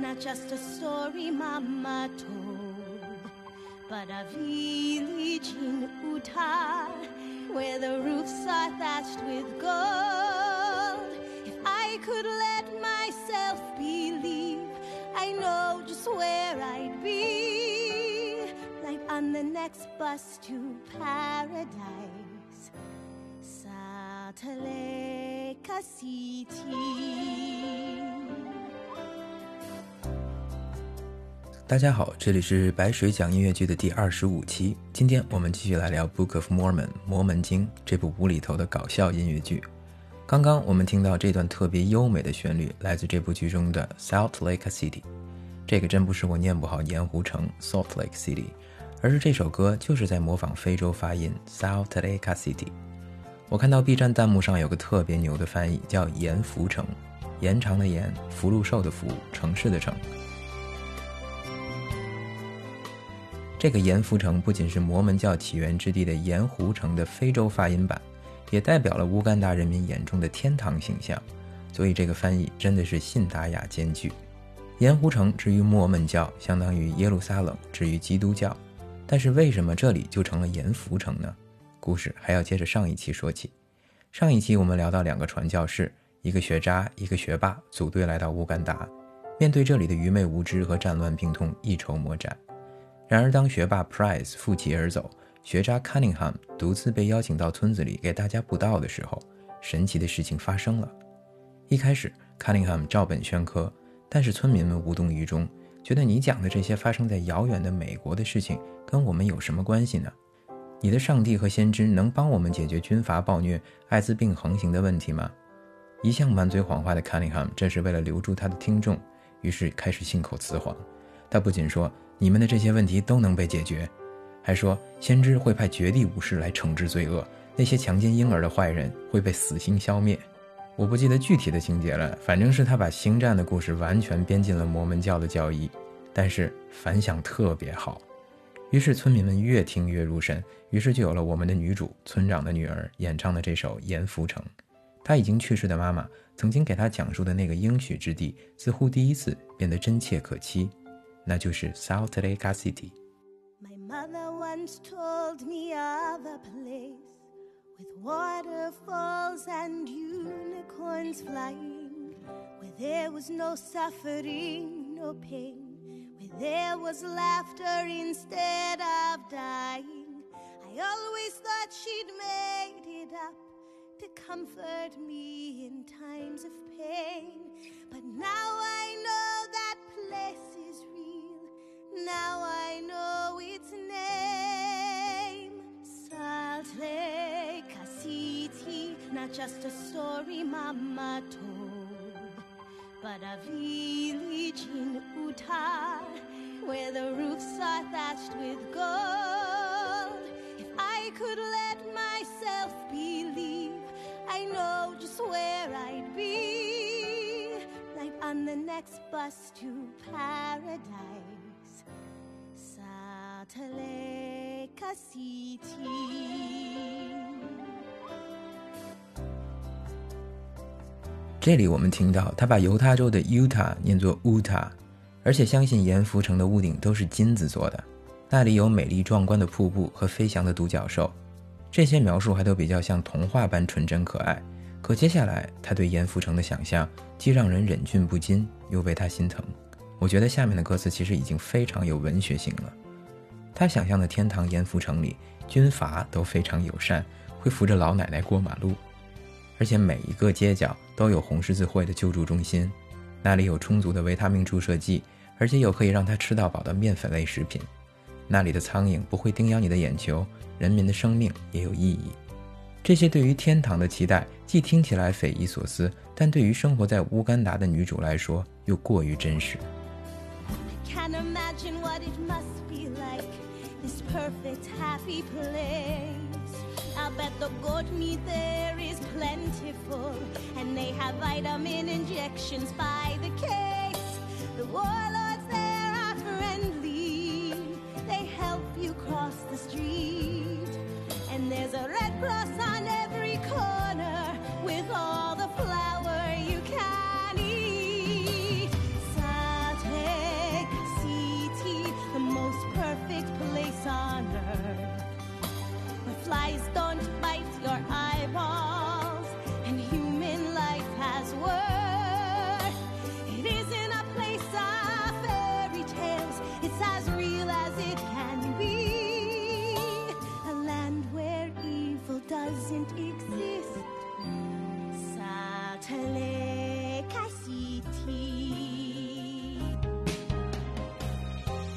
not just a story Mama told, but a village in Utah where the roofs are thatched with gold. If I could let myself believe, I know just where I'd be, like on the next bus to paradise. Salt Lake City. 大家好，这里是白水讲音乐剧的第二十五期。今天我们继续来聊《Book of Mormon》摩门经这部无厘头的搞笑音乐剧。刚刚我们听到这段特别优美的旋律，来自这部剧中的 Salt Lake City。这个真不是我念不好盐湖城 Salt Lake City，而是这首歌就是在模仿非洲发音 Salt Lake City。我看到 B 站弹幕上有个特别牛的翻译，叫盐福城，延长的盐，福禄寿的福，城市的城。这个盐湖城不仅是摩门教起源之地的盐湖城的非洲发音版，也代表了乌干达人民眼中的天堂形象，所以这个翻译真的是信达雅兼具。盐湖城之于摩门教，相当于耶路撒冷之于基督教，但是为什么这里就成了盐湖城呢？故事还要接着上一期说起。上一期我们聊到两个传教士，一个学渣，一个学霸，组队来到乌干达，面对这里的愚昧无知和战乱病痛，一筹莫展。然而，当学霸 Price 负气而走，学渣 Cunningham 独自被邀请到村子里给大家布道的时候，神奇的事情发生了。一开始，Cunningham 照本宣科，但是村民们无动于衷，觉得你讲的这些发生在遥远的美国的事情跟我们有什么关系呢？你的上帝和先知能帮我们解决军阀暴虐、艾滋病横行的问题吗？一向满嘴谎话的 Cunningham 这是为了留住他的听众，于是开始信口雌黄。他不仅说。你们的这些问题都能被解决，还说先知会派绝地武士来惩治罪恶，那些强奸婴儿的坏人会被死刑消灭。我不记得具体的情节了，反正是他把星战的故事完全编进了摩门教的教义，但是反响特别好，于是村民们越听越入神，于是就有了我们的女主村长的女儿演唱的这首《盐浮城》。她已经去世的妈妈曾经给她讲述的那个应许之地，似乎第一次变得真切可期。那就是 Salt Lake City。My mother once told me of a place with waterfalls and unicorns flying, where there was no suffering, no pain, where there was laughter instead of dying. I always thought she'd made it up to comfort me in times of pain, but now I now I know its name. Salt Lake City, not just a story Mama told, but a village in Utah where the roofs are thatched with gold. If I could let myself believe, I know just where I'd be, like on the next bus to paradise. 这里我们听到他把犹他州的 Utah 念作 Uta，而且相信盐福城的屋顶都是金子做的，那里有美丽壮观的瀑布和飞翔的独角兽。这些描述还都比较像童话般纯真可爱。可接下来他对盐福城的想象，既让人忍俊不禁，又为他心疼。我觉得下面的歌词其实已经非常有文学性了。他想象的天堂盐福城里，军阀都非常友善，会扶着老奶奶过马路，而且每一个街角都有红十字会的救助中心，那里有充足的维他命注射剂，而且有可以让他吃到饱的面粉类食品。那里的苍蝇不会叮咬你的眼球，人民的生命也有意义。这些对于天堂的期待，既听起来匪夷所思，但对于生活在乌干达的女主来说，又过于真实。Perfect happy place. I bet the goat meat there is plentiful, and they have vitamin injections by the case. The warlords there are friendly, they help you cross the street, and there's a red cross on every corner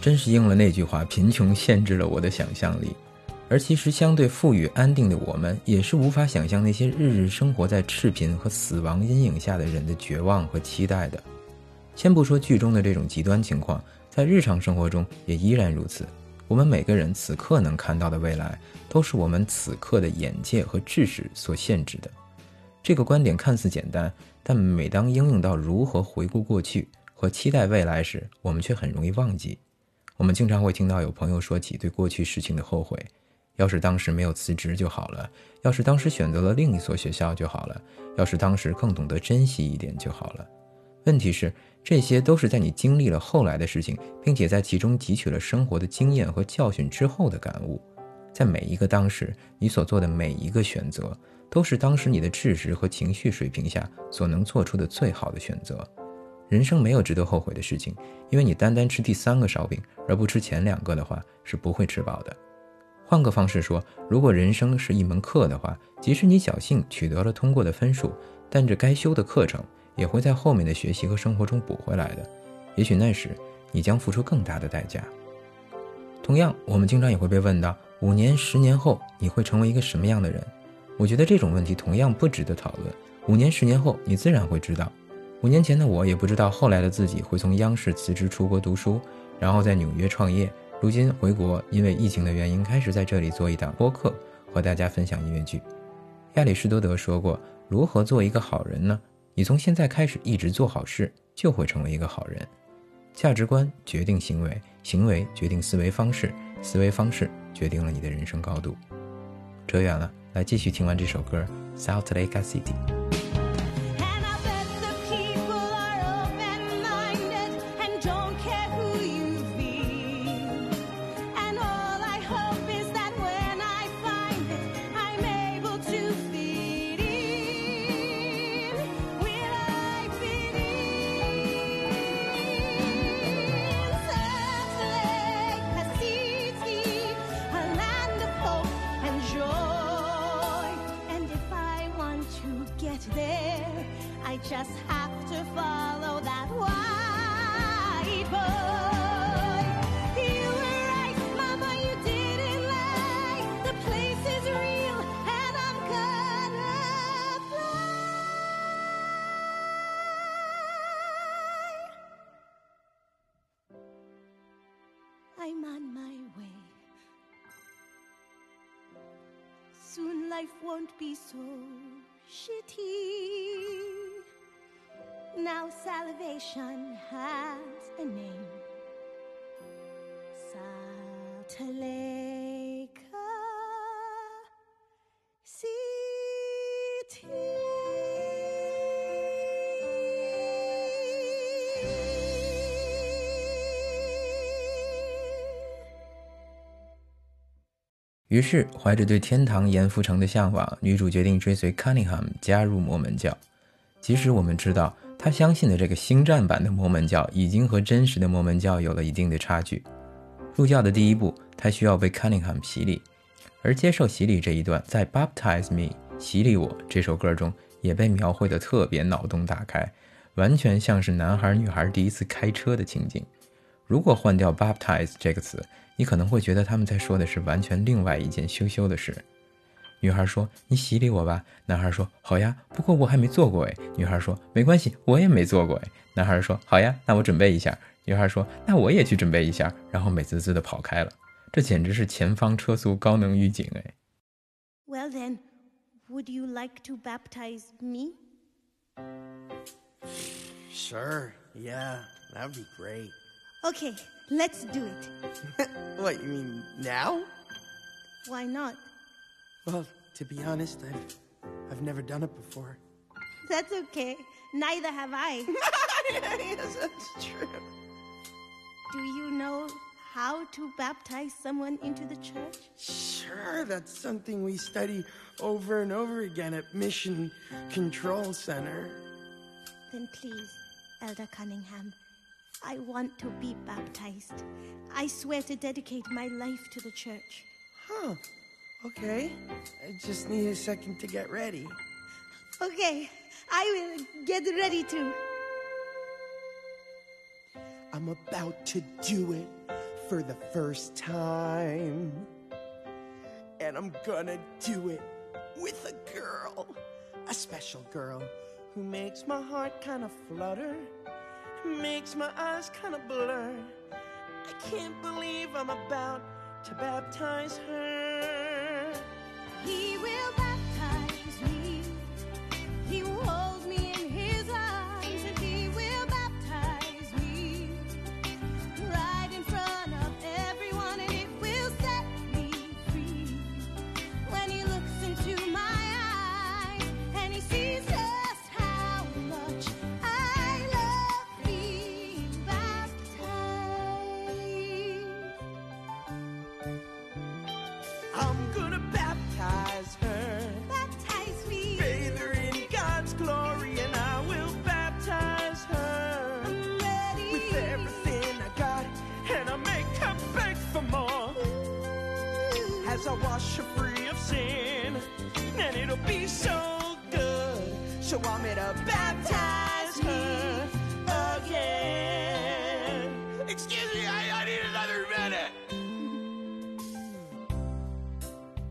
真是应了那句话贫穷限制了我的想象力而其实相对富裕安定的我们也是无法想象那些日日生活在赤贫和死亡阴影下的人的绝望和期待的。先不说剧中的这种极端情况在日常生活中也依然如此。我们每个人此刻能看到的未来，都是我们此刻的眼界和知识所限制的。这个观点看似简单，但每当应用到如何回顾过去和期待未来时，我们却很容易忘记。我们经常会听到有朋友说起对过去事情的后悔。要是当时没有辞职就好了，要是当时选择了另一所学校就好了，要是当时更懂得珍惜一点就好了。问题是，这些都是在你经历了后来的事情，并且在其中汲取了生活的经验和教训之后的感悟。在每一个当时，你所做的每一个选择，都是当时你的知识和情绪水平下所能做出的最好的选择。人生没有值得后悔的事情，因为你单单吃第三个烧饼而不吃前两个的话，是不会吃饱的。换个方式说，如果人生是一门课的话，即使你侥幸取得了通过的分数，但这该修的课程也会在后面的学习和生活中补回来的。也许那时你将付出更大的代价。同样，我们经常也会被问到：五年、十年后你会成为一个什么样的人？我觉得这种问题同样不值得讨论。五年、十年后你自然会知道。五年前的我也不知道后来的自己会从央视辞职出国读书，然后在纽约创业。如今回国，因为疫情的原因，开始在这里做一档播客，和大家分享音乐剧。亚里士多德说过：“如何做一个好人呢？你从现在开始一直做好事，就会成为一个好人。价值观决定行为，行为决定思维方式，思维方式决定了你的人生高度。”扯远了，来继续听完这首歌《Salt Lake City》。Just have to follow that white boy. You were right, Mama, you didn't lie. The place is real, and I'm gonna fly. I'm on my way. Soon life won't be so shitty. Now salvation has a name. Salt 于是，怀着对天堂严复城的向往，女主决定追随 Cunningham 加入摩门教。即使我们知道。她相信的这个星战版的摩门教已经和真实的摩门教有了一定的差距。入教的第一步，他需要被 Cunningham 洗礼，而接受洗礼这一段在《Baptize Me》洗礼我这首歌中也被描绘的特别脑洞大开，完全像是男孩女孩第一次开车的情景。如果换掉 Baptize 这个词，你可能会觉得他们在说的是完全另外一件羞羞的事。女孩说：“你洗礼我吧。”男孩说：“好呀，不过我还没做过哎。”女孩说：“没关系，我也没做过哎。”男孩说：“好呀，那我准备一下。”女孩说：“那我也去准备一下。”然后美滋滋的跑开了。这简直是前方车速高能预警哎！Well then, would you like to baptize me? Sure, yeah, that'd be great. Okay, let's do it. what, you mean now? Why not? Well, to be honest, I've, I've never done it before. That's okay. Neither have I. yes, that's true. Do you know how to baptize someone into the church? Sure, that's something we study over and over again at Mission Control Center. Then please, Elder Cunningham, I want to be baptized. I swear to dedicate my life to the church. Huh. Okay. I just need a second to get ready. Okay, I will get ready too. I'm about to do it. for the first time. And I'm gonna do it with a girl, a special girl who makes my heart kind of flutter, makes my eyes kind of blur. I can't believe I'm about to baptize her. He wash her free of sin, and it'll be so good. So I'm gonna baptize her again. Excuse me, I, I need another minute.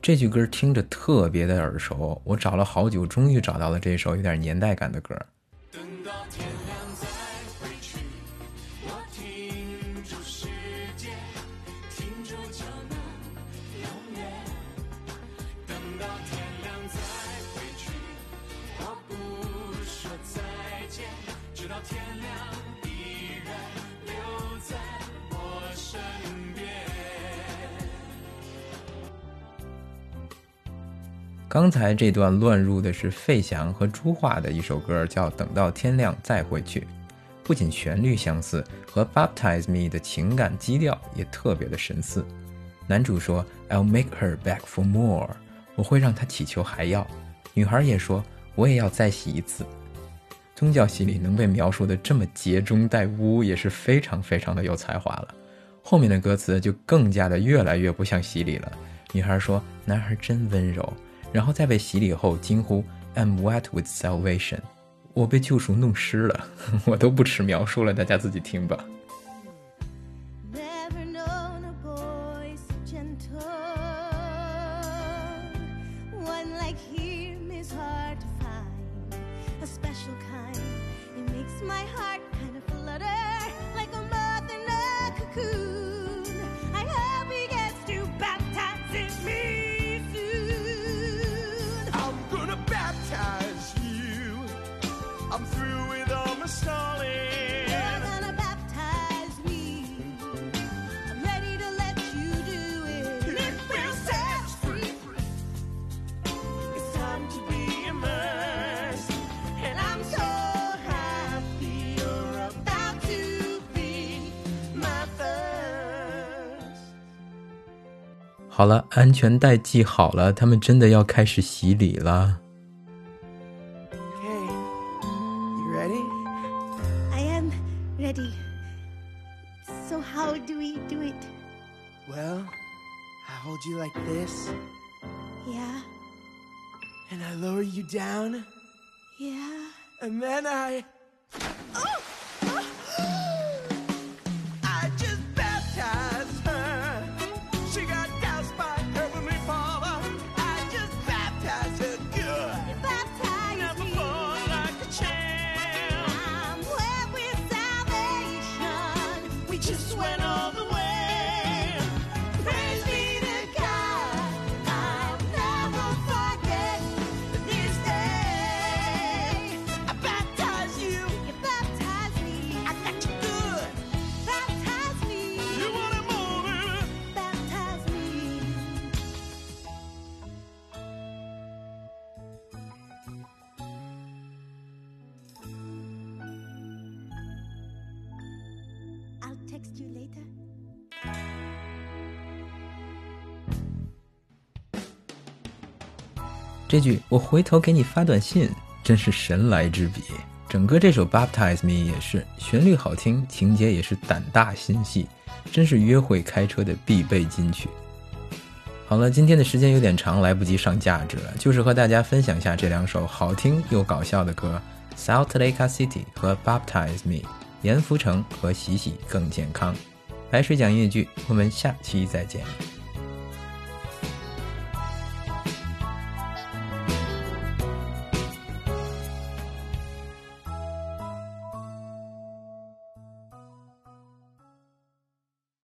这句歌听着特别的耳熟，我找了好久，终于找到了这首有点年代感的歌。 刚才这段乱入的是费翔和朱桦的一首歌，叫《等到天亮再回去》。不仅旋律相似，和《Baptize Me》的情感基调也特别的神似。男主说：“I'll make her beg for more。”我会让她祈求还要。女孩也说：“我也要再洗一次。”宗教洗礼能被描述的这么节中带污，也是非常非常的有才华了。后面的歌词就更加的越来越不像洗礼了。女孩说：“男孩真温柔。”然后在被洗礼后惊呼 "I'm wet with salvation"，我被救赎弄湿了。我都不吃描述了，大家自己听吧。好了，安全带系好了，他们真的要开始洗礼了。Text you later. 这句“我回头给你发短信”真是神来之笔。整个这首《Baptize Me》也是旋律好听，情节也是胆大心细，真是约会开车的必备金曲。好了，今天的时间有点长，来不及上价值了，就是和大家分享一下这两首好听又搞笑的歌，《Salt Lake City》和《Baptize Me》，盐浮城和洗洗更健康。白水讲越剧，我们下期再见。